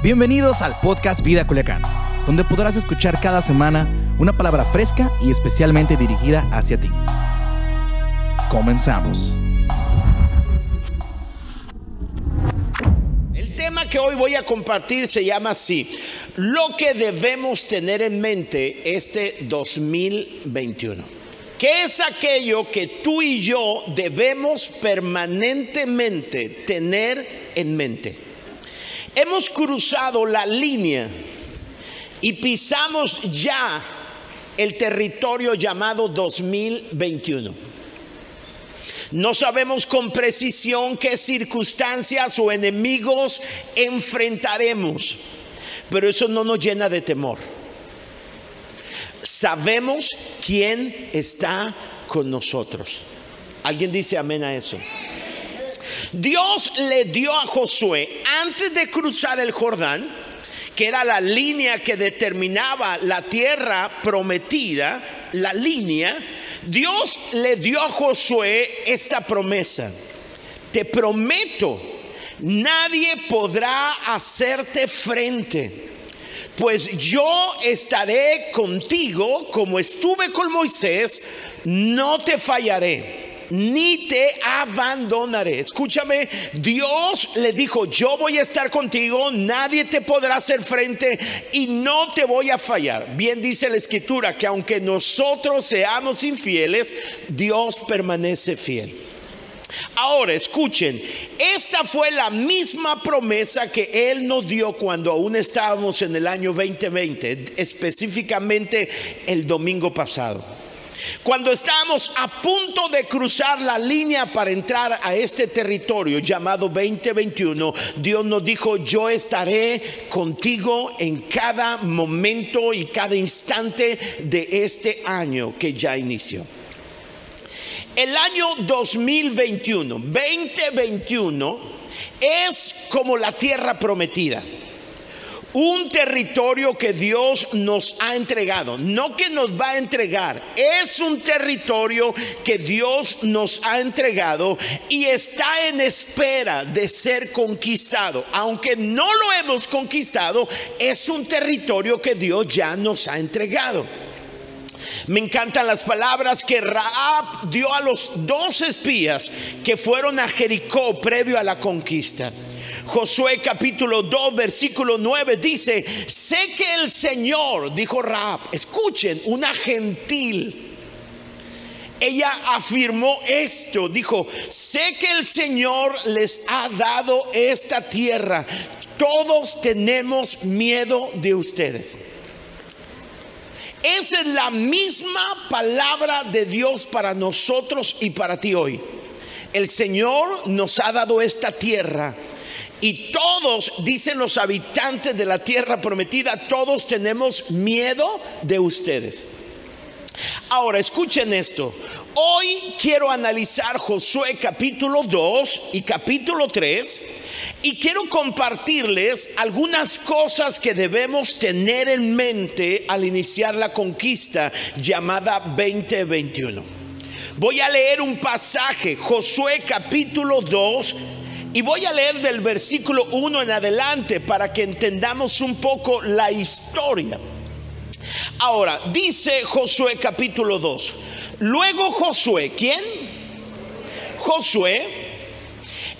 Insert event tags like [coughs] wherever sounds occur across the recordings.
Bienvenidos al podcast Vida Culiacán, donde podrás escuchar cada semana una palabra fresca y especialmente dirigida hacia ti. Comenzamos. El tema que hoy voy a compartir se llama así, lo que debemos tener en mente este 2021. ¿Qué es aquello que tú y yo debemos permanentemente tener en mente? Hemos cruzado la línea y pisamos ya el territorio llamado 2021. No sabemos con precisión qué circunstancias o enemigos enfrentaremos, pero eso no nos llena de temor. Sabemos quién está con nosotros. ¿Alguien dice amén a eso? Dios le dio a Josué, antes de cruzar el Jordán, que era la línea que determinaba la tierra prometida, la línea, Dios le dio a Josué esta promesa. Te prometo, nadie podrá hacerte frente, pues yo estaré contigo como estuve con Moisés, no te fallaré ni te abandonaré. Escúchame, Dios le dijo, yo voy a estar contigo, nadie te podrá hacer frente y no te voy a fallar. Bien dice la escritura que aunque nosotros seamos infieles, Dios permanece fiel. Ahora, escuchen, esta fue la misma promesa que Él nos dio cuando aún estábamos en el año 2020, específicamente el domingo pasado. Cuando estábamos a punto de cruzar la línea para entrar a este territorio llamado 2021, Dios nos dijo, yo estaré contigo en cada momento y cada instante de este año que ya inició. El año 2021, 2021, es como la tierra prometida un territorio que Dios nos ha entregado, no que nos va a entregar, es un territorio que Dios nos ha entregado y está en espera de ser conquistado. Aunque no lo hemos conquistado, es un territorio que Dios ya nos ha entregado. Me encantan las palabras que Raab dio a los dos espías que fueron a Jericó previo a la conquista. Josué capítulo 2 versículo 9 dice, sé que el Señor, dijo Raab, escuchen, una gentil. Ella afirmó esto, dijo, sé que el Señor les ha dado esta tierra. Todos tenemos miedo de ustedes. Esa es la misma palabra de Dios para nosotros y para ti hoy. El Señor nos ha dado esta tierra y todos, dicen los habitantes de la tierra prometida, todos tenemos miedo de ustedes. Ahora, escuchen esto. Hoy quiero analizar Josué capítulo 2 y capítulo 3 y quiero compartirles algunas cosas que debemos tener en mente al iniciar la conquista llamada 2021. Voy a leer un pasaje, Josué capítulo 2 y voy a leer del versículo 1 en adelante para que entendamos un poco la historia. Ahora, dice Josué capítulo 2. Luego Josué, ¿quién? Josué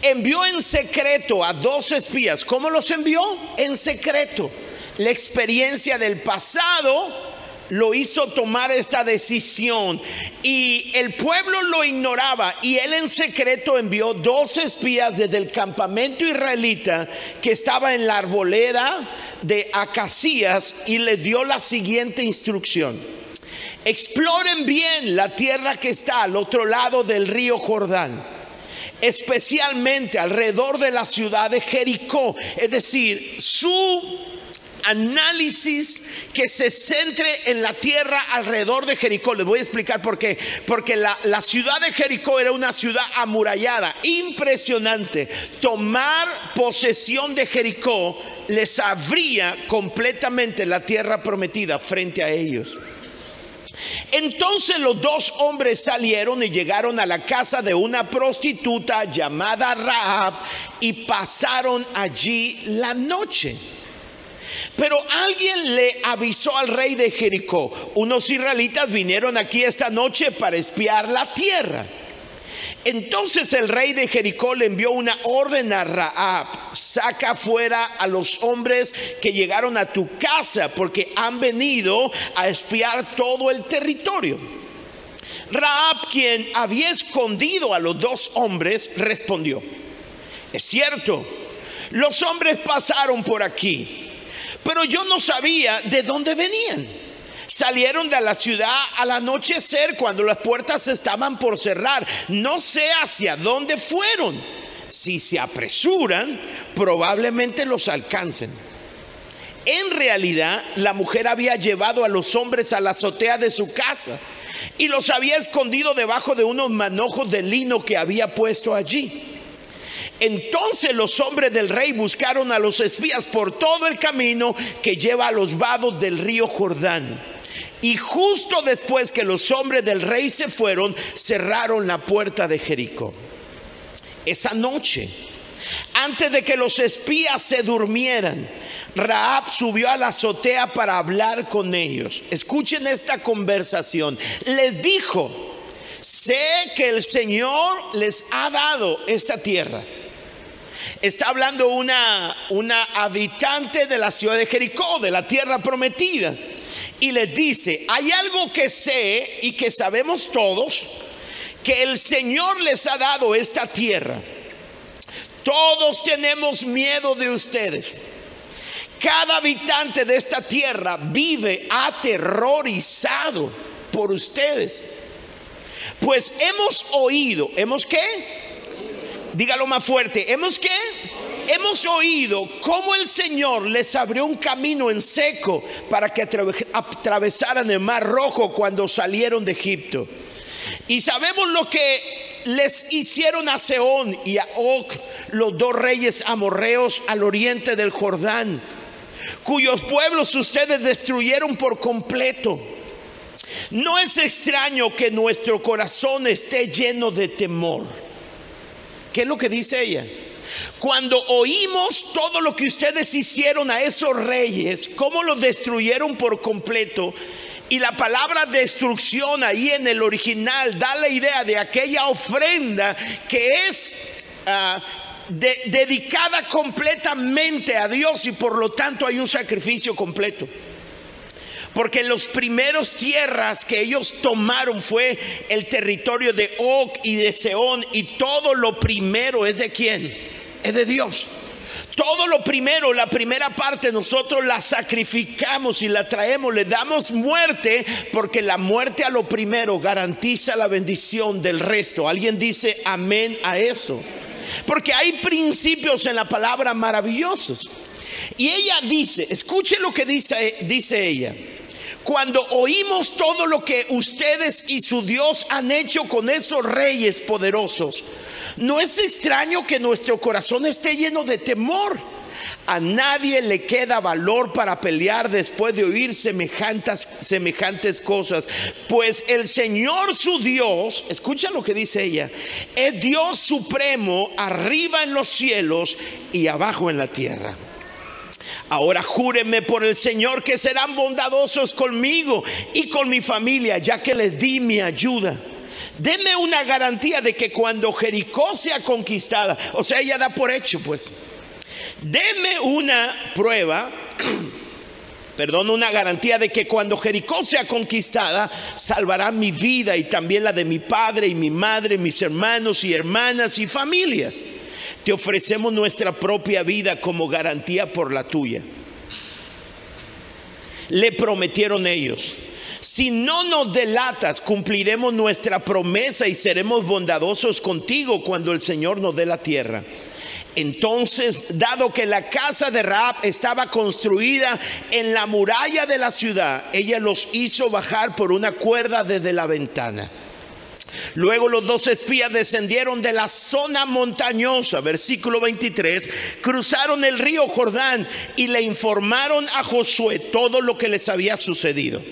envió en secreto a dos espías. ¿Cómo los envió? En secreto. La experiencia del pasado lo hizo tomar esta decisión y el pueblo lo ignoraba y él en secreto envió dos espías desde el campamento israelita que estaba en la arboleda de Acacías y le dio la siguiente instrucción. Exploren bien la tierra que está al otro lado del río Jordán especialmente alrededor de la ciudad de Jericó, es decir, su análisis que se centre en la tierra alrededor de Jericó. Les voy a explicar por qué. Porque la, ciudad de Jericó era una ciudad amurallada, impresionante. Tomar posesión de Jericó les abría completamente la tierra prometida frente a ellos. Entonces los dos hombres salieron y llegaron a la casa de una prostituta llamada Rahab y pasaron allí la noche. Pero alguien le avisó al rey de Jericó, unos israelitas vinieron aquí esta noche para espiar la tierra. Entonces el rey de Jericó le envió una orden a Raab, saca fuera a los hombres que llegaron a tu casa porque han venido a espiar todo el territorio. Raab, quien había escondido a los dos hombres, respondió, es cierto, los hombres pasaron por aquí, pero yo no sabía de dónde venían. Salieron de la ciudad al anochecer cuando las puertas estaban por cerrar. No sé hacia dónde fueron. Si se apresuran, probablemente los alcancen. En realidad, la mujer había llevado a los hombres a la azotea de su casa y los había escondido debajo de unos manojos de lino que había puesto allí. Entonces los hombres del rey buscaron a los espías por todo el camino que lleva a los vados del río Jordán. Y justo después que los hombres del rey se fueron, cerraron la puerta de Jericó. Esa noche, antes de que los espías se durmieran, Raab subió a la azotea para hablar con ellos. Escuchen esta conversación. Les dijo, sé que el Señor les ha dado esta tierra. Está hablando una, una habitante de la ciudad de Jericó, de la tierra prometida. Y les dice, hay algo que sé y que sabemos todos, que el Señor les ha dado esta tierra. Todos tenemos miedo de ustedes. Cada habitante de esta tierra vive aterrorizado por ustedes. Pues hemos oído, ¿hemos qué? Dígalo más fuerte, ¿hemos qué? Hemos oído cómo el Señor les abrió un camino en seco para que atravesaran el mar rojo cuando salieron de Egipto. Y sabemos lo que les hicieron a Seón y a Og, los dos reyes amorreos al oriente del Jordán, cuyos pueblos ustedes destruyeron por completo. No es extraño que nuestro corazón esté lleno de temor. ¿Qué es lo que dice ella? Cuando oímos todo lo que ustedes hicieron a esos reyes, cómo los destruyeron por completo, y la palabra destrucción ahí en el original da la idea de aquella ofrenda que es ah, dedicada completamente a Dios y por lo tanto hay un sacrificio completo. Porque los primeros tierras que ellos tomaron fue el territorio de Og y de Seón y todo lo primero es de quién? es de Dios. Todo lo primero, la primera parte, nosotros la sacrificamos y la traemos, le damos muerte, porque la muerte a lo primero garantiza la bendición del resto. Alguien dice amén a eso. Porque hay principios en la palabra maravillosos. Y ella dice, escuche lo que dice, dice ella. Cuando oímos todo lo que ustedes y su Dios han hecho con esos reyes poderosos, no es extraño que nuestro corazón esté lleno de temor. A nadie le queda valor para pelear después de oír semejantes, semejantes cosas. Pues el Señor su Dios, escucha lo que dice ella, es Dios supremo arriba en los cielos y abajo en la tierra. Ahora júrenme por el Señor que serán bondadosos conmigo y con mi familia, ya que les di mi ayuda. Deme una garantía de que cuando Jericó sea conquistada, o sea, ella da por hecho, pues. Deme una prueba, [clears throat] perdón, una garantía de que cuando Jericó sea conquistada, salvará mi vida y también la de mi padre y mi madre, mis hermanos y hermanas y familias. Te ofrecemos nuestra propia vida como garantía por la tuya. Le prometieron ellos. Si no nos delatas, cumpliremos nuestra promesa y seremos bondadosos contigo cuando el Señor nos dé la tierra. Entonces, dado que la casa de Raab estaba construida en la muralla de la ciudad, ella los hizo bajar por una cuerda desde la ventana. Luego los dos espías descendieron de la zona montañosa, versículo 23, cruzaron el río Jordán y le informaron a Josué todo lo que les había sucedido.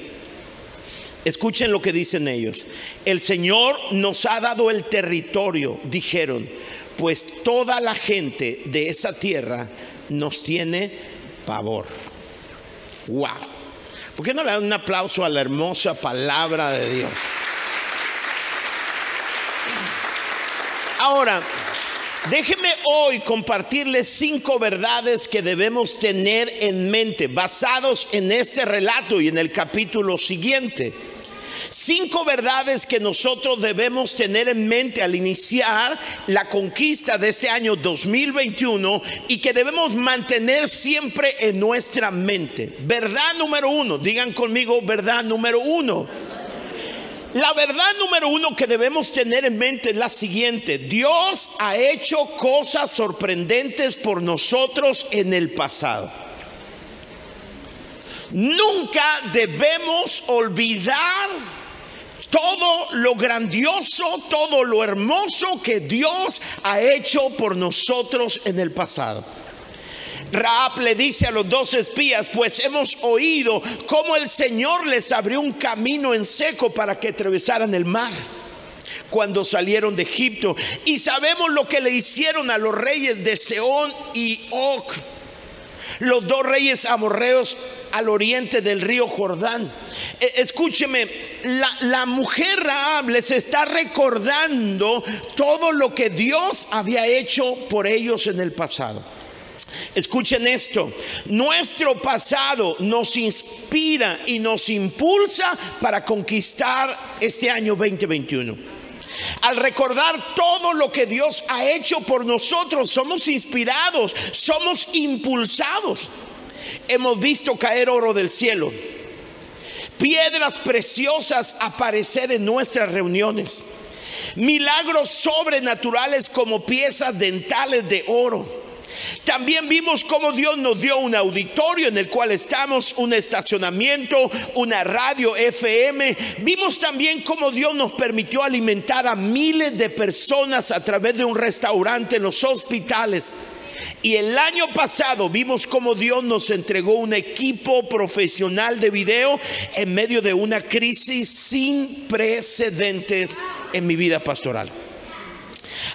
Escuchen lo que dicen ellos. El Señor nos ha dado el territorio, dijeron, pues toda la gente de esa tierra nos tiene pavor. Wow. ¿Por qué no le dan un aplauso a la hermosa palabra de Dios? Ahora, déjeme hoy compartirles cinco verdades que debemos tener en mente, basados en este relato y en el capítulo siguiente. Cinco verdades que nosotros debemos tener en mente al iniciar la conquista de este año 2021 y que debemos mantener siempre en nuestra mente. Verdad número uno, digan conmigo verdad número uno. La verdad número uno que debemos tener en mente es la siguiente. Dios ha hecho cosas sorprendentes por nosotros en el pasado. Nunca debemos olvidar todo lo grandioso, todo lo hermoso que Dios ha hecho por nosotros en el pasado. Raab le dice a los dos espías, pues hemos oído cómo el Señor les abrió un camino en seco para que atravesaran el mar cuando salieron de Egipto. Y sabemos lo que le hicieron a los reyes de Seón y Og, los dos reyes amorreos al oriente del río Jordán. E, escúcheme, la, la, mujer Raab les está recordando todo lo que Dios había hecho por ellos en el pasado. Escuchen esto, nuestro pasado nos inspira y nos impulsa para conquistar este año 2021. Al recordar todo lo que Dios ha hecho por nosotros, somos inspirados, somos impulsados. Hemos visto caer oro del cielo, piedras preciosas aparecer en nuestras reuniones, milagros sobrenaturales como piezas dentales de oro también vimos cómo Dios nos dio un auditorio en el cual estamos, un estacionamiento, una radio FM. Vimos también cómo Dios nos permitió alimentar a miles de personas a través de un restaurante en los hospitales. Y el año pasado vimos cómo Dios nos entregó un equipo profesional de video en medio de una crisis sin precedentes en mi vida pastoral.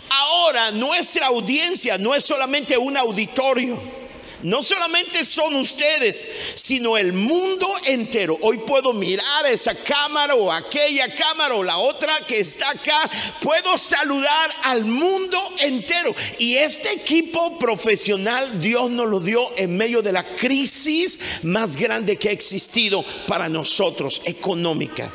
Ahora nuestra audiencia no es solamente un auditorio. No solamente son ustedes, sino el mundo entero. Hoy puedo mirar esa cámara o aquella cámara o la otra que está acá. Puedo saludar al mundo entero. Y este equipo profesional Dios nos lo dio en medio de la crisis más grande que ha existido para nosotros, económica.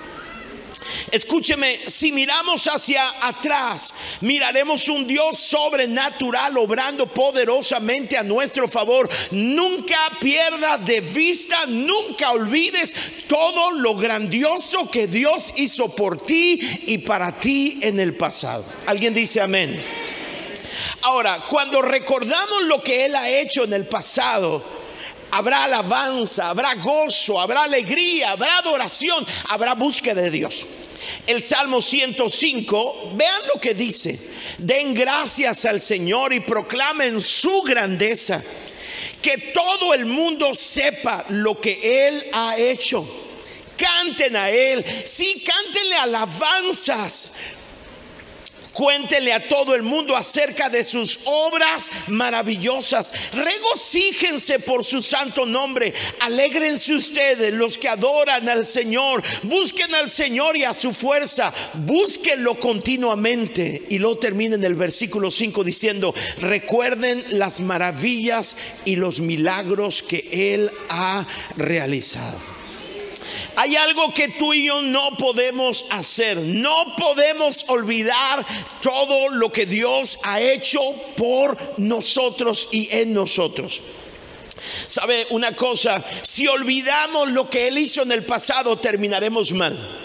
Escúcheme, si miramos hacia atrás, miraremos un Dios sobrenatural obrando poderosamente a nuestro favor. Nunca pierdas de vista, nunca olvides todo lo grandioso que Dios hizo por ti y para ti en el pasado. ¿Alguien dice amén? Ahora, cuando recordamos lo que Él ha hecho en el pasado, habrá alabanza, habrá gozo, habrá alegría, habrá adoración, habrá búsqueda de Dios. El Salmo 105, vean lo que dice. Den gracias al Señor y proclamen su grandeza. Que todo el mundo sepa lo que Él ha hecho. Canten a Él. Sí, cántenle alabanzas. Cuéntenle a todo el mundo acerca de sus obras maravillosas. Regocíjense por su santo nombre. Alégrense ustedes los que adoran al Señor. Busquen al Señor y a su fuerza. Búsquenlo continuamente. Y lo termina en el versículo 5 diciendo, recuerden las maravillas y los milagros que Él ha realizado. Hay algo que tú y yo no podemos hacer. No podemos olvidar todo lo que Dios ha hecho por nosotros y en nosotros. ¿Sabe una cosa? Si olvidamos lo que Él hizo en el pasado, terminaremos mal.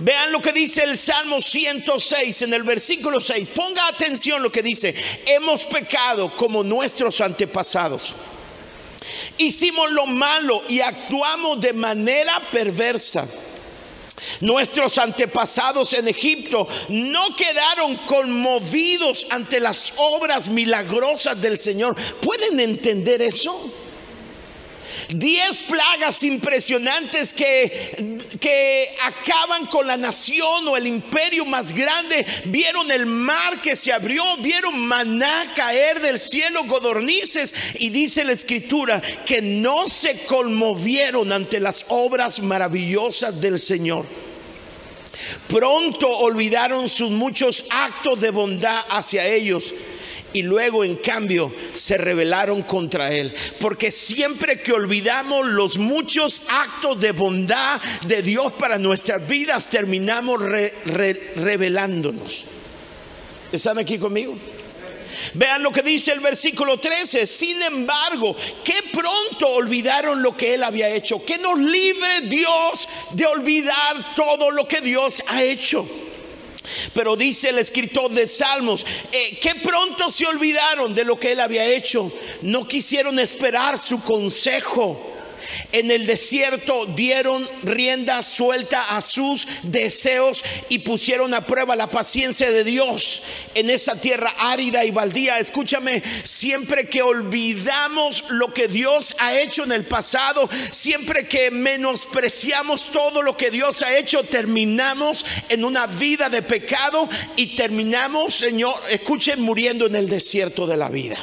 Vean lo que dice el Salmo 106 en el versículo 6. Ponga atención lo que dice. Hemos pecado como nuestros antepasados hicimos lo malo y actuamos de manera perversa. Nuestros antepasados en Egipto no quedaron conmovidos ante las obras milagrosas del Señor. ¿Pueden entender eso? Diez plagas impresionantes que, que acaban con la nación o el imperio más grande. Vieron el mar que se abrió, vieron maná caer del cielo, godornices. Y dice la escritura que no se conmovieron ante las obras maravillosas del Señor. Pronto olvidaron sus muchos actos de bondad hacia ellos y luego en cambio se rebelaron contra él. Porque siempre que olvidamos los muchos actos de bondad de Dios para nuestras vidas, terminamos rebelándonos. ¿Están aquí conmigo? Vean lo que dice el versículo 13. Sin embargo, que pronto olvidaron lo que él había hecho. Que nos libre Dios de olvidar todo lo que Dios ha hecho. Pero dice el escritor de Salmos, eh, que pronto se olvidaron de lo que él había hecho, no quisieron esperar su consejo en el desierto dieron rienda suelta a sus deseos y pusieron a prueba la paciencia de Dios en esa tierra árida y baldía. Escúchame, siempre que olvidamos lo que Dios ha hecho en el pasado, siempre que menospreciamos todo lo que Dios ha hecho, terminamos en una vida de pecado y terminamos, Señor, escuchen, muriendo en el desierto de la vida.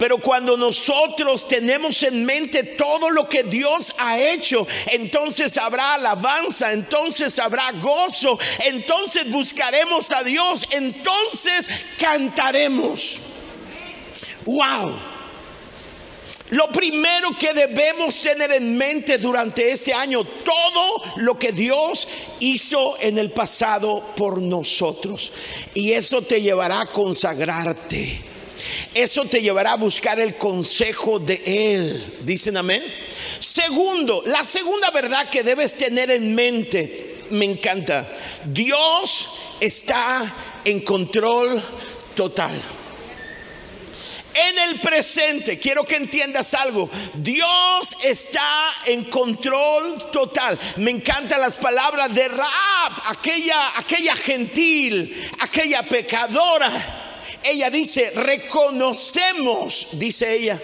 Pero cuando nosotros tenemos en mente todo lo que Dios ha hecho, entonces habrá alabanza, entonces habrá gozo, entonces buscaremos a Dios, entonces cantaremos. Wow. Lo primero que debemos tener en mente durante este año, todo lo que Dios hizo en el pasado por nosotros. Y eso te llevará a consagrarte. Eso te llevará a buscar el consejo de Él. Dicen amén. Segundo, la segunda verdad que debes tener en mente, me encanta. Dios está en control total. En el presente, quiero que entiendas algo. Dios está en control total. Me encantan las palabras de Raab, aquella, aquella gentil, aquella pecadora ella dice, reconocemos, dice ella,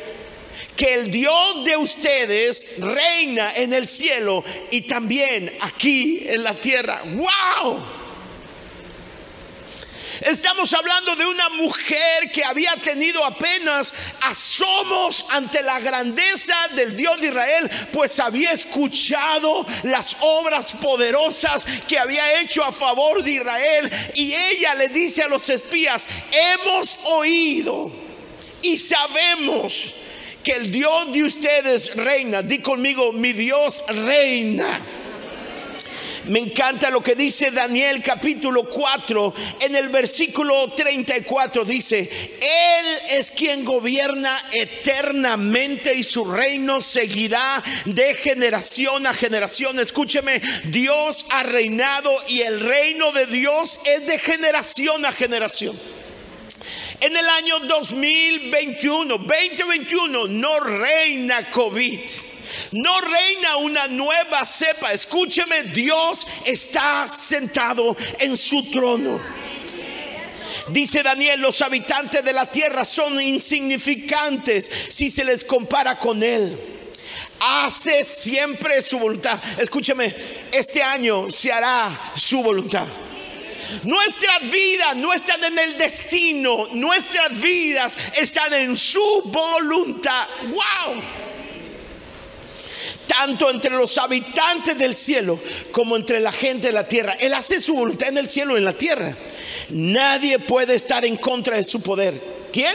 que el Dios de ustedes reina en el cielo y también aquí en la tierra. ¡Wow! Estamos hablando de una mujer que había tenido apenas asomos ante la grandeza del Dios de Israel, pues había escuchado las obras poderosas que había hecho a favor de Israel. Y ella le dice a los espías, hemos oído y sabemos que el Dios de ustedes reina. Di conmigo, mi Dios reina. Me encanta lo que dice Daniel capítulo 4 en el versículo 34 dice, Él es quien gobierna eternamente y su reino seguirá de generación a generación. Escúcheme, Dios ha reinado y el reino de Dios es de generación a generación. En el año 2021, 2021 no reina COVID. No reina una nueva cepa. Escúcheme, Dios está sentado en su trono. Dice Daniel, los habitantes de la tierra son insignificantes si se les compara con Él. Hace siempre su voluntad. Escúcheme, este año se hará su voluntad. Nuestras vidas no están en el destino, nuestras vidas están en su voluntad. ¡Wow! Tanto entre los habitantes del cielo como entre la gente de la tierra. Él hace su voluntad en el cielo y en la tierra. Nadie puede estar en contra de su poder. ¿Quién?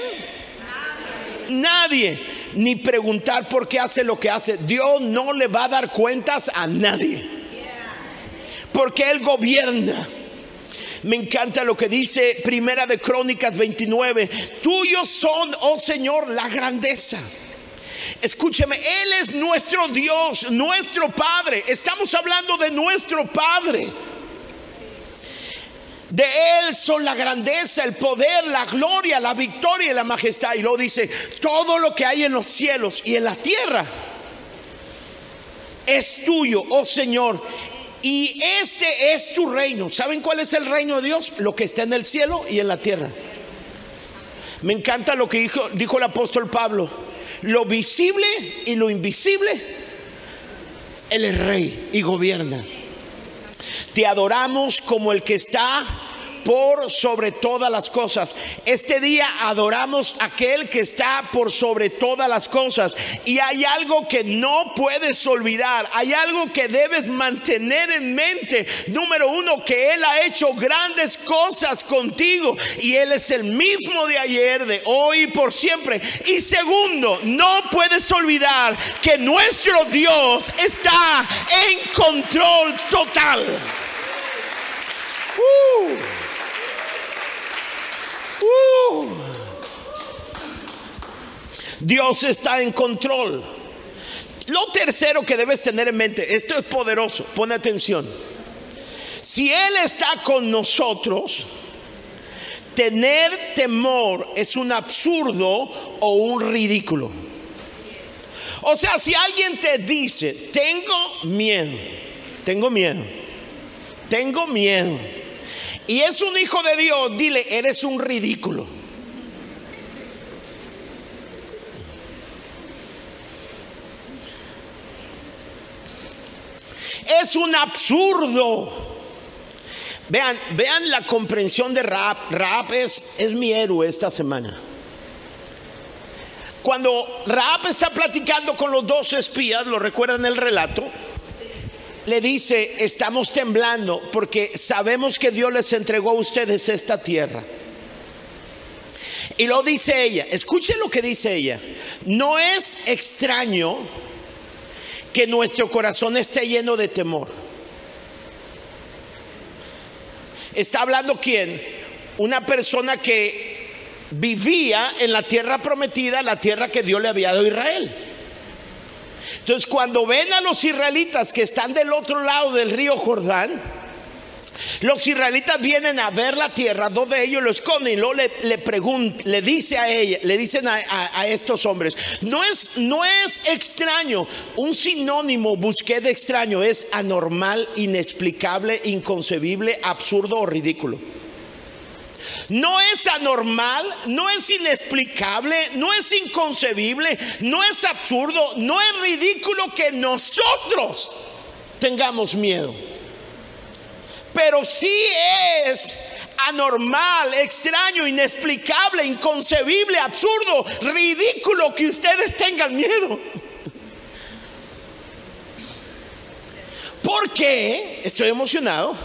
Nadie. Ni preguntar por qué hace lo que hace. Dios no le va a dar cuentas a nadie. Porque Él gobierna. Me encanta lo que dice Primera de Crónicas 29. Tuyos son, oh Señor, la grandeza Escúcheme, Él es nuestro Dios, nuestro Padre. Estamos hablando de nuestro Padre. De Él son la grandeza, el poder, la gloria, la victoria y la majestad. Y lo dice, todo lo que hay en los cielos y en la tierra es tuyo, oh Señor. Y este es tu reino. ¿Saben cuál es el reino de Dios? Lo que está en el cielo y en la tierra. Me encanta lo que dijo, dijo el apóstol Pablo lo visible y lo invisible, Él es rey y gobierna. Te adoramos como el que está por sobre todas las cosas. Este día adoramos a aquel que está por sobre todas las cosas. Y hay algo que no puedes olvidar. Hay algo que debes mantener en mente. Número uno, que Él ha hecho grandes cosas contigo. Y Él es el mismo de ayer, de hoy y por siempre. Y segundo, no puedes olvidar que nuestro Dios está en control total. Uh. Dios está en control. Lo tercero que debes tener en mente, esto es poderoso, pone atención. Si Él está con nosotros, tener temor es un absurdo o un ridículo. O sea, si alguien te dice, tengo miedo, tengo miedo, tengo miedo y es un hijo de Dios, dile, eres un ridículo. Es un absurdo. Vean, vean la comprensión de Raab. Raab es, es mi héroe esta semana. Cuando Raab está platicando con los dos espías, lo recuerdan el relato, le dice, estamos temblando porque sabemos que Dios les entregó a ustedes esta tierra. Y lo dice ella, escuchen lo que dice ella, no es extraño que nuestro corazón esté lleno de temor. ¿Está hablando quién? Una persona que vivía en la tierra prometida, la tierra que Dios le había dado a Israel. Entonces, cuando ven a los israelitas que están del otro lado del río Jordán, los israelitas vienen a ver la tierra, dos de ellos lo esconden y luego le, le le dice a ella, le dicen a, a, estos hombres, no es, no es extraño, un sinónimo busqué de extraño, es anormal, inexplicable, inconcebible, absurdo o ridículo. No es anormal, no es inexplicable, no es inconcebible, no es absurdo, no es ridículo que nosotros tengamos miedo. Pero sí es anormal, extraño, inexplicable, inconcebible, absurdo, ridículo que ustedes tengan miedo. ¿Por qué? Estoy emocionado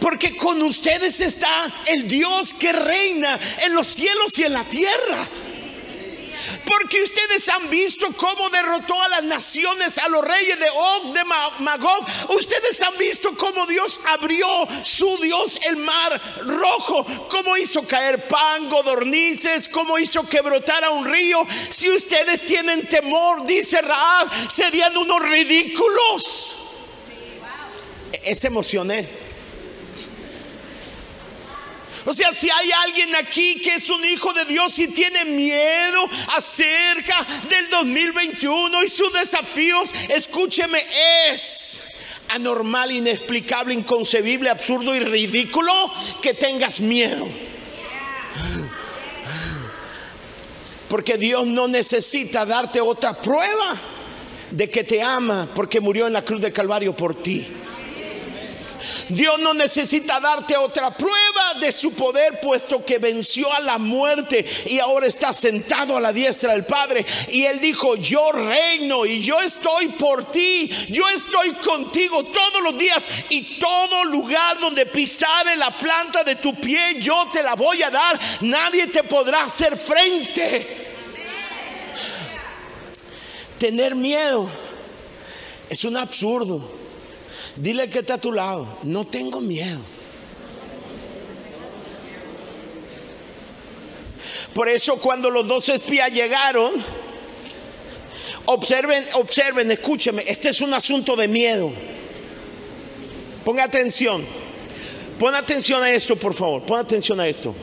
porque con ustedes está el Dios que reina en los cielos y en la tierra. Porque ustedes han visto cómo derrotó a las naciones, a los reyes de Og, de Magog. Ustedes han visto cómo Dios abrió su Dios el mar rojo. Cómo hizo caer pan, godornices. Cómo hizo que brotara un río. Si ustedes tienen temor, dice Raab, serían unos ridículos. Es emocioné. O sea, si hay alguien aquí que es un hijo de Dios y tiene miedo acerca del 2021 y sus desafíos, escúcheme, es anormal, inexplicable, inconcebible, absurdo y ridículo que tengas miedo. Porque Dios no necesita darte otra prueba de que te ama porque murió en la cruz de Calvario por ti. Dios no necesita darte otra prueba de su poder, puesto que venció a la muerte y ahora está sentado a la diestra del Padre. Y Él dijo, yo reino y yo estoy por ti, yo estoy contigo todos los días y todo lugar donde pisare la planta de tu pie, yo te la voy a dar. Nadie te podrá hacer frente. Tener miedo es un absurdo. Dile que está a tu lado, no tengo miedo. Por eso cuando los dos espías llegaron, observen, observen, escúcheme, este es un asunto de miedo. Ponga atención, pon atención a esto, por favor, pon atención a esto.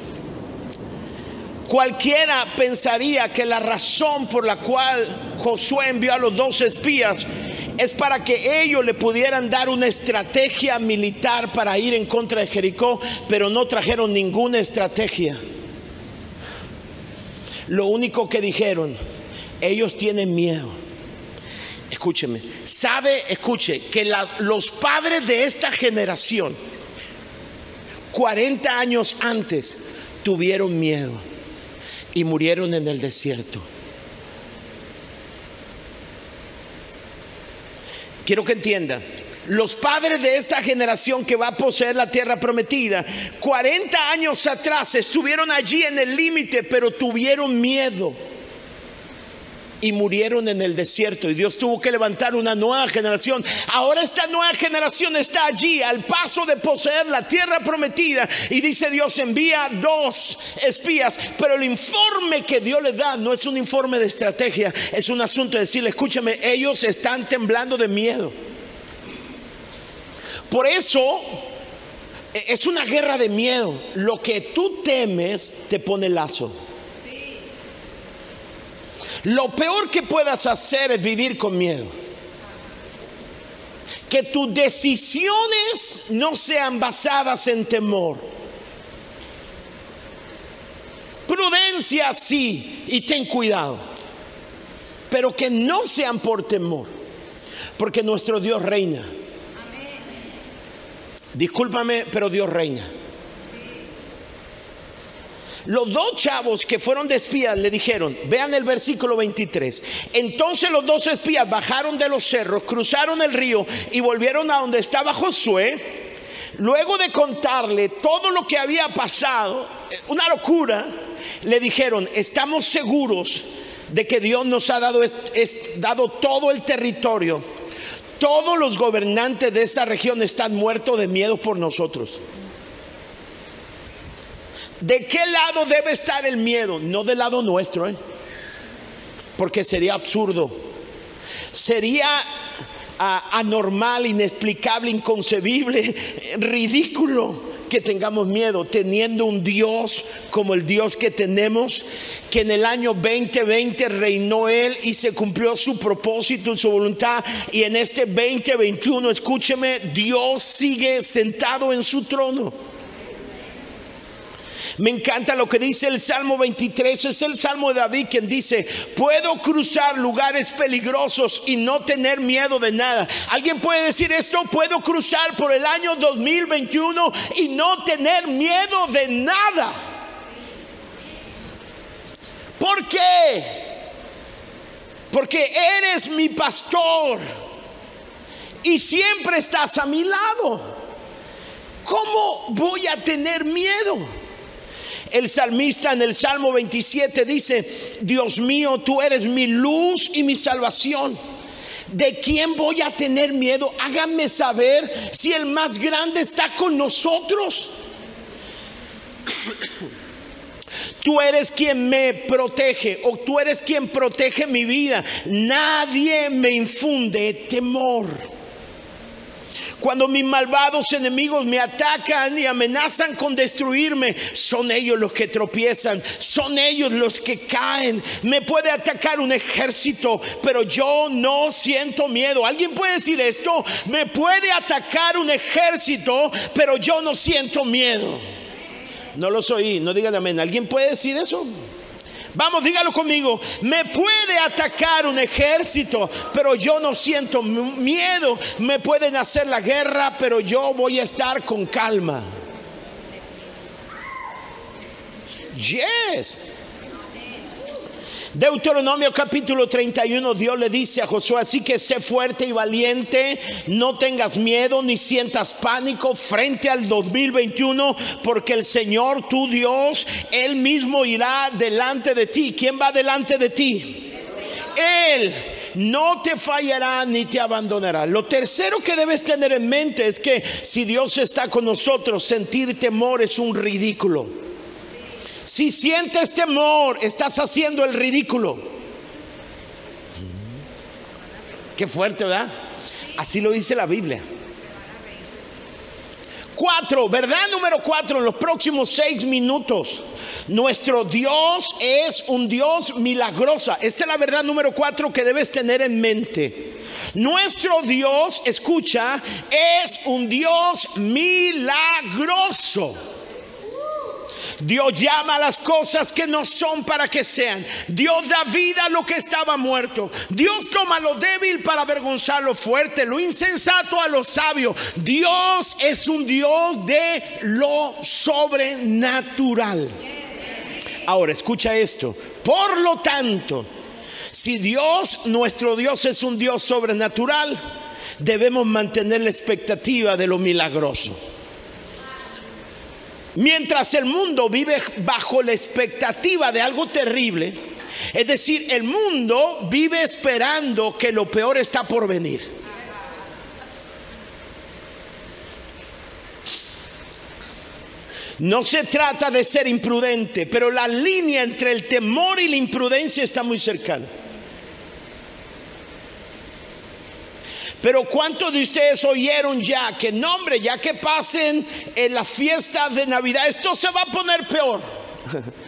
Cualquiera pensaría que la razón por la cual Josué envió a los dos espías es para que ellos le pudieran dar una estrategia militar para ir en contra de Jericó, pero no trajeron ninguna estrategia. Lo único que dijeron, Ellos tienen miedo. Escúcheme, sabe, escuche, que los padres de esta generación, 40 años antes, tuvieron miedo y murieron en el desierto. Quiero que entienda, los padres de esta generación que va a poseer la tierra prometida, 40 años atrás estuvieron allí en el límite, pero tuvieron miedo y murieron en el desierto y Dios tuvo que levantar una nueva generación. Ahora esta nueva generación está allí al paso de poseer la tierra prometida y dice Dios envía dos espías, pero el informe que Dios les da no es un informe de estrategia, es un asunto de decirle, escúchame, ellos están temblando de miedo. Por eso e, es una guerra de miedo. Lo que tú temes te pone lazo. Lo peor que puedas hacer es vivir con miedo. Que tus decisiones no sean basadas en temor. Prudencia sí, y ten cuidado. Pero que no sean por temor. Porque nuestro Dios reina. Discúlpame, pero Dios reina. Los dos chavos que fueron de espías le dijeron, vean el versículo 23, entonces los dos espías bajaron de los cerros, cruzaron el río y volvieron a donde estaba Josué. Luego de contarle todo lo que había pasado, eh, una locura, le dijeron, estamos seguros de que Dios nos ha dado, dado todo el territorio. Todos los gobernantes de esta región están muertos de miedo por nosotros. ¿De qué lado debe estar el miedo? No del lado nuestro, ¿eh? porque sería absurdo. Sería ah, anormal, inexplicable, inconcebible, ridículo que tengamos miedo, teniendo un Dios como el Dios que tenemos, que en el año 2020 reinó Él y se cumplió su propósito y su voluntad. Y en este 2021, escúcheme, Dios sigue sentado en su trono. Me encanta lo que dice el Salmo 23, es el Salmo de David quien dice, puedo cruzar lugares peligrosos y no tener miedo de nada. ¿Alguien puede decir esto? Puedo cruzar por el año 2021 y no tener miedo de nada. ¿Por qué? Porque eres mi pastor y siempre estás a mi lado. ¿Cómo voy a tener miedo? El salmista en el Salmo 27 dice, Dios mío, tú eres mi luz y mi salvación. ¿De quién voy a tener miedo? Háganme saber si el más grande está con nosotros. [coughs] Tú eres quien me protege o tú eres quien protege mi vida. Nadie me infunde temor. Cuando mis malvados enemigos me atacan y amenazan con destruirme, son ellos los que tropiezan, son ellos los que caen. Me puede atacar un ejército, pero yo no siento miedo. ¿Alguien puede decir esto? Me puede atacar un ejército, pero yo no siento miedo. No lo oí, no digan amén. ¿Alguien puede decir eso? Vamos, dígalo conmigo. Me puede atacar un ejército, pero yo no siento miedo. Me pueden hacer la guerra, pero yo voy a estar con calma. Yes. Deuteronomio capítulo 31, Dios le dice a Josué, así que sé fuerte y valiente, no tengas miedo ni sientas pánico frente al 2021, porque el Señor tu Dios, Él mismo irá delante de ti. ¿Quién va delante de ti? Él no te fallará ni te abandonará. Lo tercero que debes tener en mente es que si Dios está con nosotros, sentir temor es un ridículo. Si sientes temor, estás haciendo el ridículo. Qué fuerte, ¿verdad? Así lo dice la Biblia. Cuatro, verdad número cuatro, en los próximos seis minutos. Nuestro Dios es un Dios milagrosa. Esta es la verdad número cuatro que debes tener en mente. Nuestro Dios, escucha, es un Dios milagroso. Dios llama a las cosas que no son para que sean. Dios da vida a lo que estaba muerto. Dios toma lo débil para avergonzar lo fuerte, lo insensato a lo sabio. Dios es un Dios de lo sobrenatural. Ahora, escucha esto. Por lo tanto, si Dios, nuestro Dios es un Dios sobrenatural, debemos mantener la expectativa de lo milagroso. Mientras el mundo vive bajo la expectativa de algo terrible, es decir, el mundo vive esperando que lo peor está por venir. No se trata de ser imprudente, pero la línea entre el temor y la imprudencia está muy cercana. Pero ¿cuántos de ustedes oyeron ya que, no hombre, ya que pasen en la fiesta de Navidad, esto se va a poner peor? [laughs]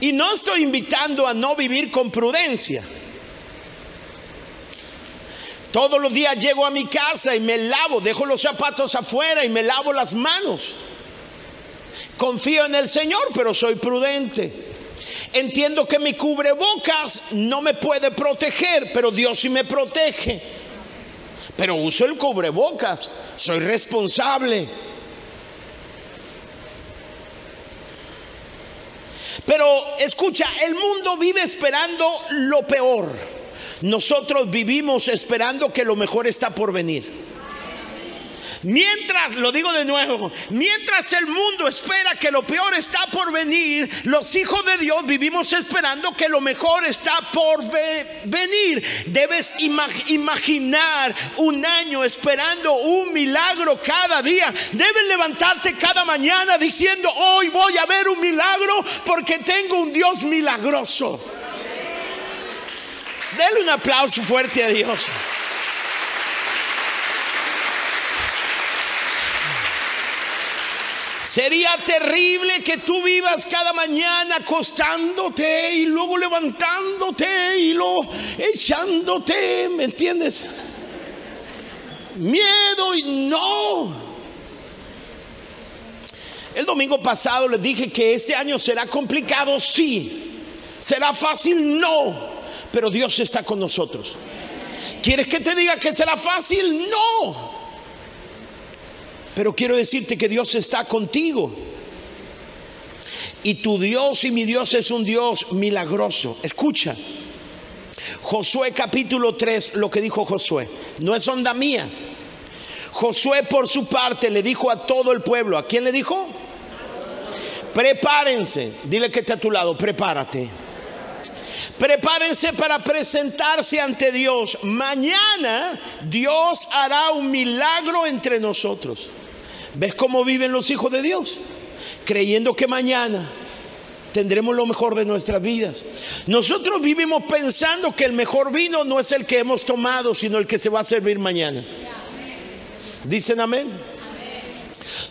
Y no estoy invitando a no vivir con prudencia. Todos los días llego a mi casa y me lavo, dejo los zapatos afuera y me lavo las manos. Confío en el Señor, pero soy prudente. Entiendo que mi cubrebocas no me puede proteger, pero Dios sí me protege. Pero uso el cubrebocas, soy responsable. Pero escucha, el mundo vive esperando lo peor. Nosotros vivimos esperando que lo mejor está por venir. Mientras, lo digo de nuevo, mientras el mundo espera que lo peor está por venir, los hijos de Dios vivimos esperando que lo mejor está por venir. Debes imaginar un año esperando un milagro cada día. Debes levantarte cada mañana diciendo, hoy voy a ver un milagro porque tengo un Dios milagroso. Dele un aplauso fuerte a Dios. Sería terrible que tú vivas cada mañana acostándote y luego levantándote y luego echándote, ¿me entiendes? Miedo y no. El domingo pasado les dije que este año será complicado, sí. Será fácil, no. Pero Dios está con nosotros. ¿Quieres que te diga que será fácil? No. Pero quiero decirte que Dios está contigo. Y tu Dios y mi Dios es un Dios milagroso. Escucha. Josué capítulo 3, lo que dijo Josué. No es onda mía. Josué por su parte le dijo a todo el pueblo. ¿A quién le dijo? Prepárense. Dile que está a tu lado. Prepárate. Prepárense para presentarse ante Dios. Mañana Dios hará un milagro entre nosotros. ¿Ves cómo viven los hijos de Dios? Creyendo que mañana tendremos lo mejor de nuestras vidas. Nosotros vivimos pensando que el mejor vino no es el que hemos tomado, sino el que se va a servir mañana. Dicen amén.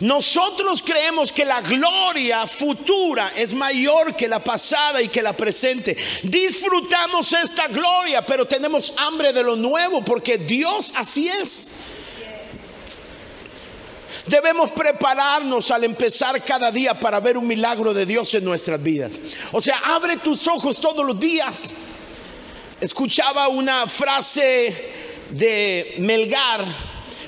Nosotros creemos que la gloria futura es mayor que la pasada y que la presente. Disfrutamos esta gloria, pero tenemos hambre de lo nuevo porque Dios así es. Debemos prepararnos al empezar cada día para ver un milagro de Dios en nuestras vidas. O sea, abre tus ojos todos los días. Escuchaba una frase de Melgar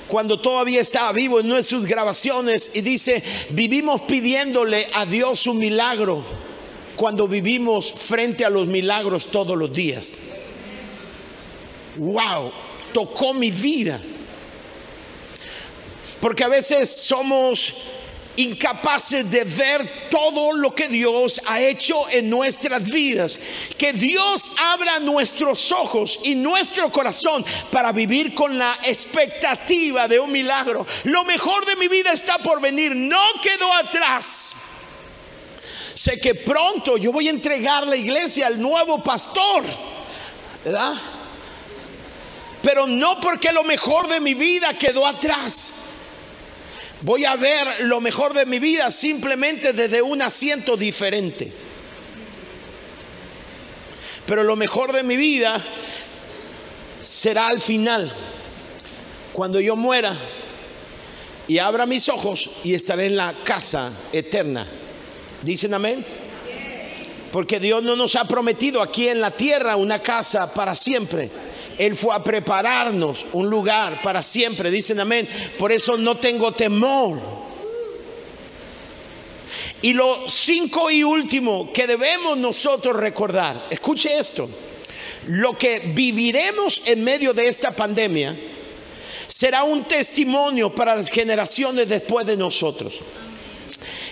cuando todavía estaba vivo en sus grabaciones y dice, vivimos pidiéndole a Dios un milagro cuando vivimos frente a los milagros todos los días. Wow, tocó mi vida. Porque a veces somos incapaces de ver todo lo que Dios ha hecho en nuestras vidas. Que Dios abra nuestros ojos y nuestro corazón para vivir con la expectativa de un milagro. Lo mejor de mi vida está por venir, no quedó atrás. Sé que pronto yo voy a entregar la iglesia al nuevo pastor, ¿verdad? Pero no porque lo mejor de mi vida quedó atrás Voy a ver lo mejor de mi vida simplemente desde un asiento diferente. Pero lo mejor de mi vida será al final, cuando yo muera y abra mis ojos y estaré en la casa eterna. ¿Dicen amén? Porque Dios no nos ha prometido aquí en la tierra una casa para siempre. Él fue a prepararnos un lugar para siempre. Dicen amén. Por eso no tengo temor. Y lo cinco y último que debemos nosotros recordar, escuche esto, lo que viviremos en medio de esta pandemia será un testimonio para las generaciones después de nosotros.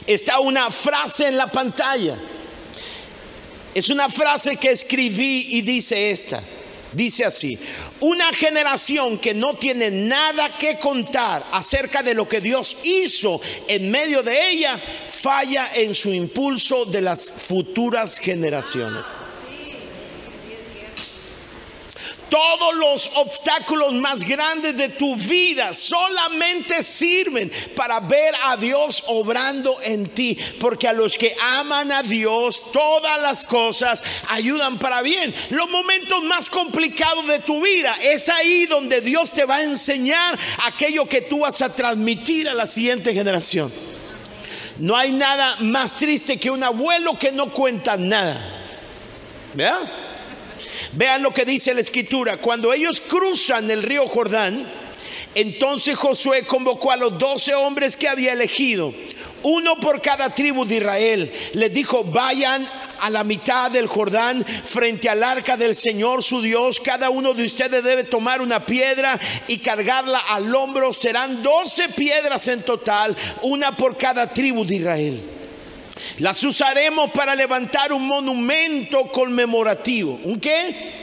Está una frase en la pantalla. Es una frase que escribí y dice esta. Dice así, una generación que no tiene nada que contar acerca de lo que Dios hizo en medio de ella, falla en su impulso de las futuras generaciones. Todos los obstáculos más grandes de tu vida solamente sirven para ver a Dios obrando en ti. Porque a los que aman a Dios, todas las cosas ayudan para bien. Los momentos más complicados de tu vida es ahí donde Dios te va a enseñar aquello que tú vas a transmitir a la siguiente generación. No hay nada más triste que un abuelo que no cuenta nada. ¿Verdad? Vean lo que dice la escritura. Cuando ellos cruzan el río Jordán, entonces Josué convocó a los doce hombres que había elegido, uno por cada tribu de Israel. Les dijo, vayan a la mitad del Jordán frente al arca del Señor su Dios. Cada uno de ustedes debe tomar una piedra y cargarla al hombro. Serán doce piedras en total, una por cada tribu de Israel. Las usaremos para levantar un monumento conmemorativo. ¿Un qué?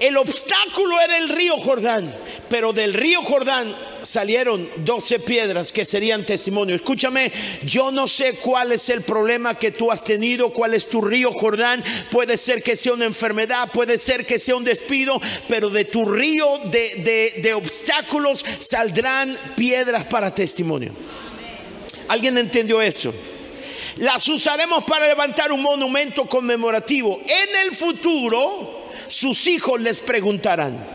El obstáculo era el río Jordán, pero del río Jordán salieron 12 piedras que serían testimonio. Escúchame, yo no sé cuál es el problema que tú has tenido, cuál es tu río Jordán. Puede ser que sea una enfermedad, puede ser que sea un despido, pero de tu río de, de obstáculos saldrán piedras para testimonio. ¿Alguien entendió eso? Las usaremos para levantar un monumento conmemorativo. En el futuro, sus hijos les preguntarán,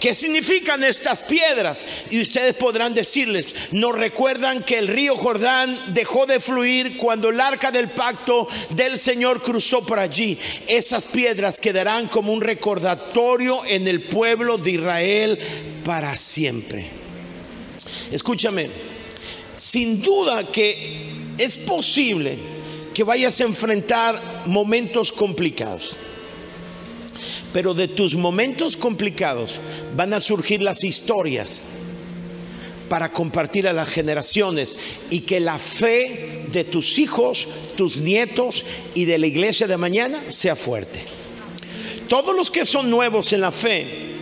¿qué significan estas piedras? Y ustedes podrán decirles, ¿no recuerdan que el río Jordán dejó de fluir cuando el arca del pacto del Señor cruzó por allí? Esas piedras quedarán como un recordatorio en el pueblo de Israel para siempre. Escúchame sin duda que es posible que vayas a enfrentar momentos complicados. Pero de tus momentos complicados van a surgir las historias para compartir a las generaciones y que la fe de tus hijos, tus nietos y de la iglesia de mañana sea fuerte. Todos los que son nuevos en la fe,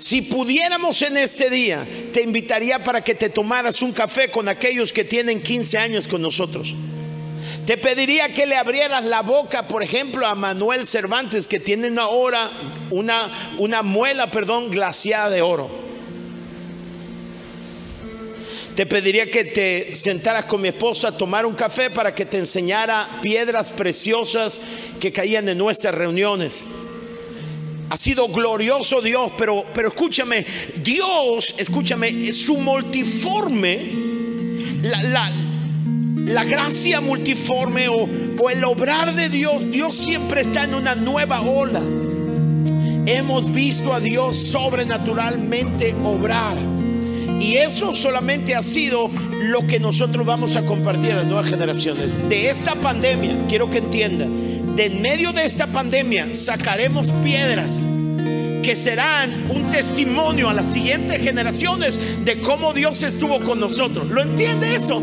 si pudiéramos en este día, te invitaría para que te tomaras un café con aquellos que tienen 15 años con nosotros. Te pediría que le abrieras la boca, por ejemplo, a Manuel Cervantes, que tiene ahora una, una muela, perdón, glaciada de oro. Te pediría que te sentaras con mi esposa a tomar un café para que te enseñara piedras preciosas que caían en nuestras reuniones. Ha sido glorioso Dios, pero, pero escúchame, Dios, escúchame, es su multiforme, la, gracia multiforme o, o el obrar de Dios, Dios siempre está en una nueva ola. Hemos visto a Dios sobrenaturalmente obrar. Y eso solamente ha sido lo que nosotros vamos a compartir a las nuevas generaciones. De esta pandemia, quiero que entiendan, en medio de esta pandemia sacaremos piedras que serán un testimonio a las siguientes generaciones de cómo Dios estuvo con nosotros. ¿Lo entiende eso?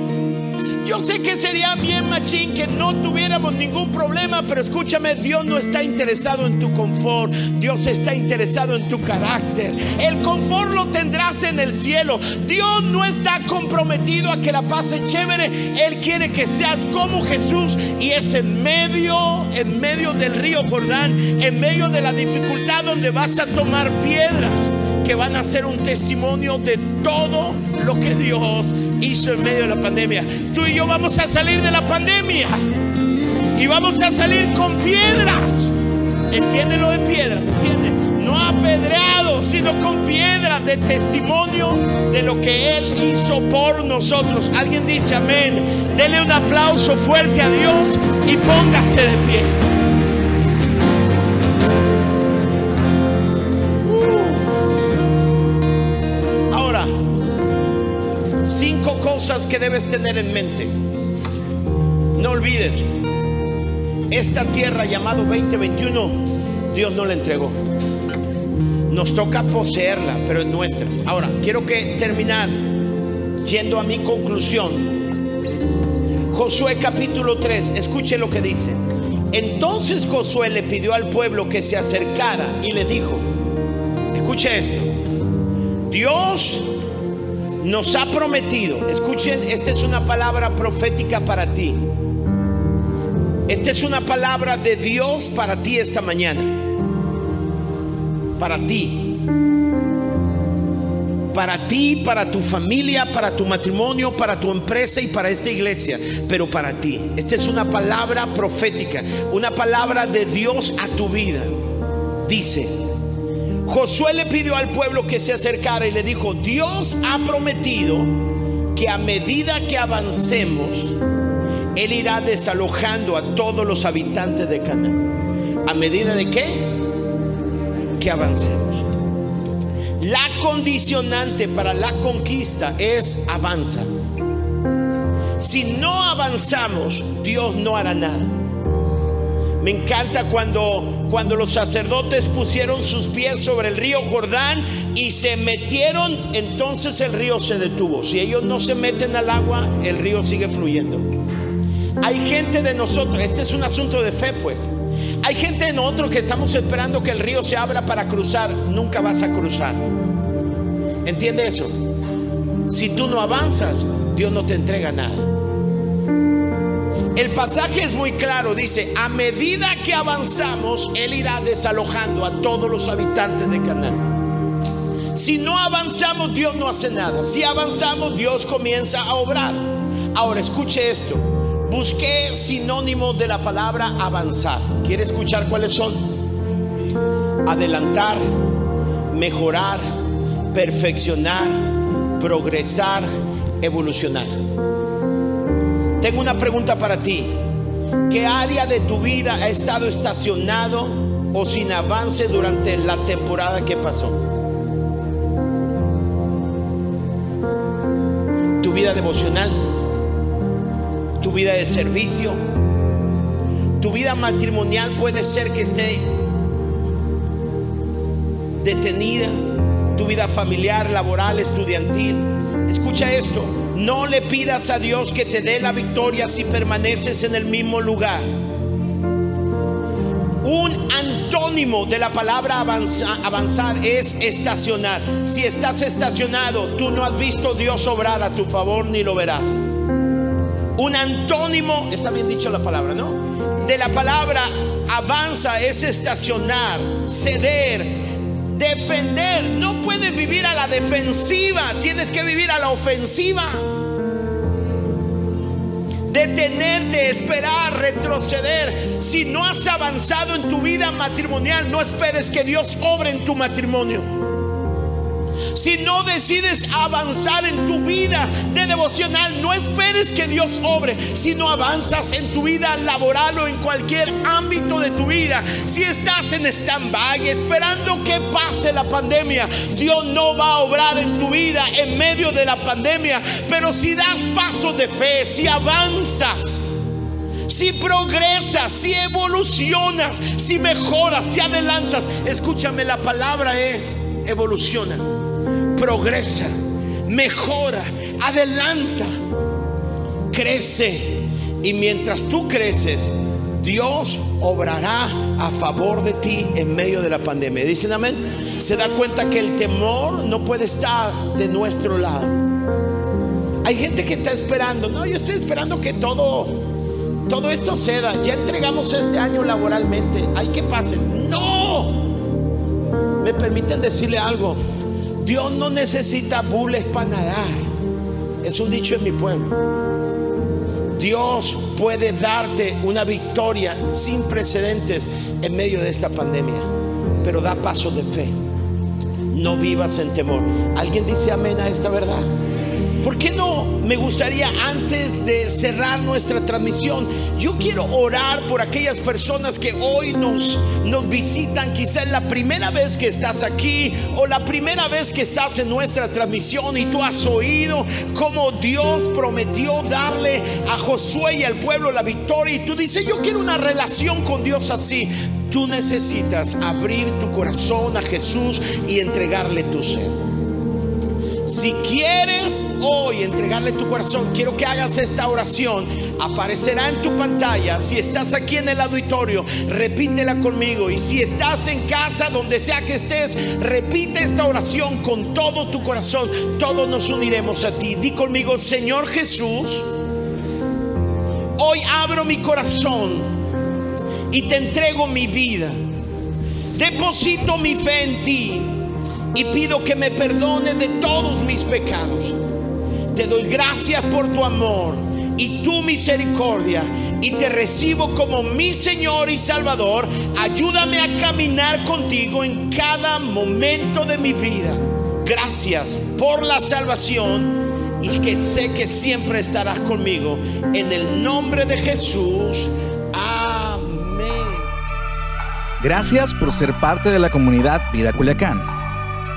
Yo sé que sería bien machín que no tuviéramos ningún problema, pero escúchame, Dios no está interesado en tu confort, Dios está interesado en tu carácter. El confort lo tendrás en el cielo. Dios no está comprometido a que la pasen chévere, Él quiere que seas como Jesús y es en medio, en medio del río Jordán, en medio de la dificultad donde vas a tomar piedras que van a ser un testimonio de todo lo que Dios hizo en medio de la pandemia. Tú y yo vamos a salir de la pandemia y vamos a salir con piedras entiéndelo de piedra, ¿entiende? No apedreado, sino con piedra de testimonio de lo que Él hizo por nosotros. Alguien dice amén. Dele un aplauso fuerte a Dios y póngase de pie. Que debes tener en mente. No olvides, esta tierra llamado 2021, Dios no la entregó. Nos toca poseerla, pero es nuestra. Ahora, quiero que terminar yendo a mi conclusión. Josué capítulo 3, escuche lo que dice. Entonces Josué le pidió al pueblo que se acercara y le dijo, escuche esto, Dios nos ha prometido, esta es una palabra profética para ti. Esta es una palabra de Dios para ti esta mañana. Para ti. Para ti, para tu familia, para tu matrimonio, para tu empresa y para esta iglesia. Pero para ti. Esta es una palabra profética. Una palabra de Dios a tu vida. Dice. Josué le pidió al pueblo que se acercara y le dijo, Dios ha prometido que a medida que avancemos, él irá desalojando a todos los habitantes de Canaán. ¿A medida de qué? Que avancemos. La condicionante para la conquista es avanza. Si no avanzamos, Dios no hará nada. Me encanta cuando, cuando los sacerdotes pusieron sus pies sobre el río Jordán y se metieron, entonces el río se detuvo. Si ellos no se meten al agua, el río sigue fluyendo. Hay gente de nosotros, este es un asunto de fe pues. Hay gente de nosotros que estamos esperando que el río se abra para cruzar. Nunca vas a cruzar. ¿Entiende eso? Si tú no avanzas, Dios no te entrega nada. El pasaje es muy claro, dice, a medida que avanzamos, Él irá desalojando a todos los habitantes de Canaán. Si no avanzamos, Dios no hace nada. Si avanzamos, Dios comienza a obrar. Ahora, escuche esto. Busqué sinónimos de la palabra avanzar. ¿Quiere escuchar cuáles son? Adelantar, mejorar, perfeccionar, progresar, evolucionar. Tengo una pregunta para ti. ¿Qué área de tu vida ha estado estacionado o sin avance durante la temporada que pasó? Tu vida devocional tu vida de servicio, tu vida matrimonial puede ser que esté detenida, tu vida familiar, laboral, estudiantil. Escucha esto, no le pidas a Dios que te dé la victoria si permaneces en el mismo lugar. Un antónimo de la palabra avanzar, es estacionar. Si estás estacionado, tú no has visto Dios obrar a tu favor ni lo verás. Un antónimo, está bien dicho la palabra, ¿no? De la palabra avanza es estacionar, ceder, defender. No puedes vivir a la defensiva, tienes que vivir a la ofensiva. Detenerte, esperar, retroceder. Si no has avanzado en tu vida matrimonial, no esperes que Dios obre en tu matrimonio. Si no decides avanzar en tu vida de devocional, no esperes que Dios obre. Si no avanzas en tu vida laboral o en cualquier ámbito de tu vida, si estás en stand-by esperando que pase la pandemia, Dios no va a obrar en tu vida en medio de la pandemia. Pero si das pasos de fe, si avanzas, si progresas, si evolucionas, si mejoras, si adelantas, escúchame, la palabra es evoluciona progresa, mejora, adelanta, crece. Y mientras tú creces, Dios obrará a favor de ti en medio de la pandemia. Dicen amén. Se da cuenta que el temor no puede estar de nuestro lado. Hay gente que está esperando. No, yo estoy esperando que todo, todo esto ceda. Ya entregamos este año laboralmente. Hay que pase. No. Me permiten decirle algo. Dios no necesita bules para nadar. Es un dicho en mi pueblo. Dios puede darte una victoria sin precedentes en medio de esta pandemia, pero da paso de fe. No vivas en temor. ¿Alguien dice amén a esta verdad? ¿Por qué no me gustaría antes de cerrar nuestra transmisión, yo quiero orar por aquellas personas que hoy nos, nos visitan, quizás la primera vez que estás aquí o la primera vez que estás en nuestra transmisión y tú has oído cómo Dios prometió darle a Josué y al pueblo la victoria y tú dices, yo quiero una relación con Dios así. Tú necesitas abrir tu corazón a Jesús y entregarle tu ser. Si quieres hoy entregarle tu corazón, quiero que hagas esta oración. Aparecerá en tu pantalla. Si estás aquí en el auditorio, repítela conmigo. Y si estás en casa, donde sea que estés, repite esta oración con todo tu corazón. Todos nos uniremos a ti. Di conmigo, Señor Jesús, hoy abro mi corazón y te entrego mi vida. Deposito mi fe en ti y pido que me perdone de todos mis pecados. Te doy gracias por tu amor y tu misericordia y te recibo como mi Señor y Salvador. Ayúdame a caminar contigo en cada momento de mi vida. Gracias por la salvación y que sé que siempre estarás conmigo. En el nombre de Jesús. Amén. Gracias por ser parte de la comunidad Vida Culiacán.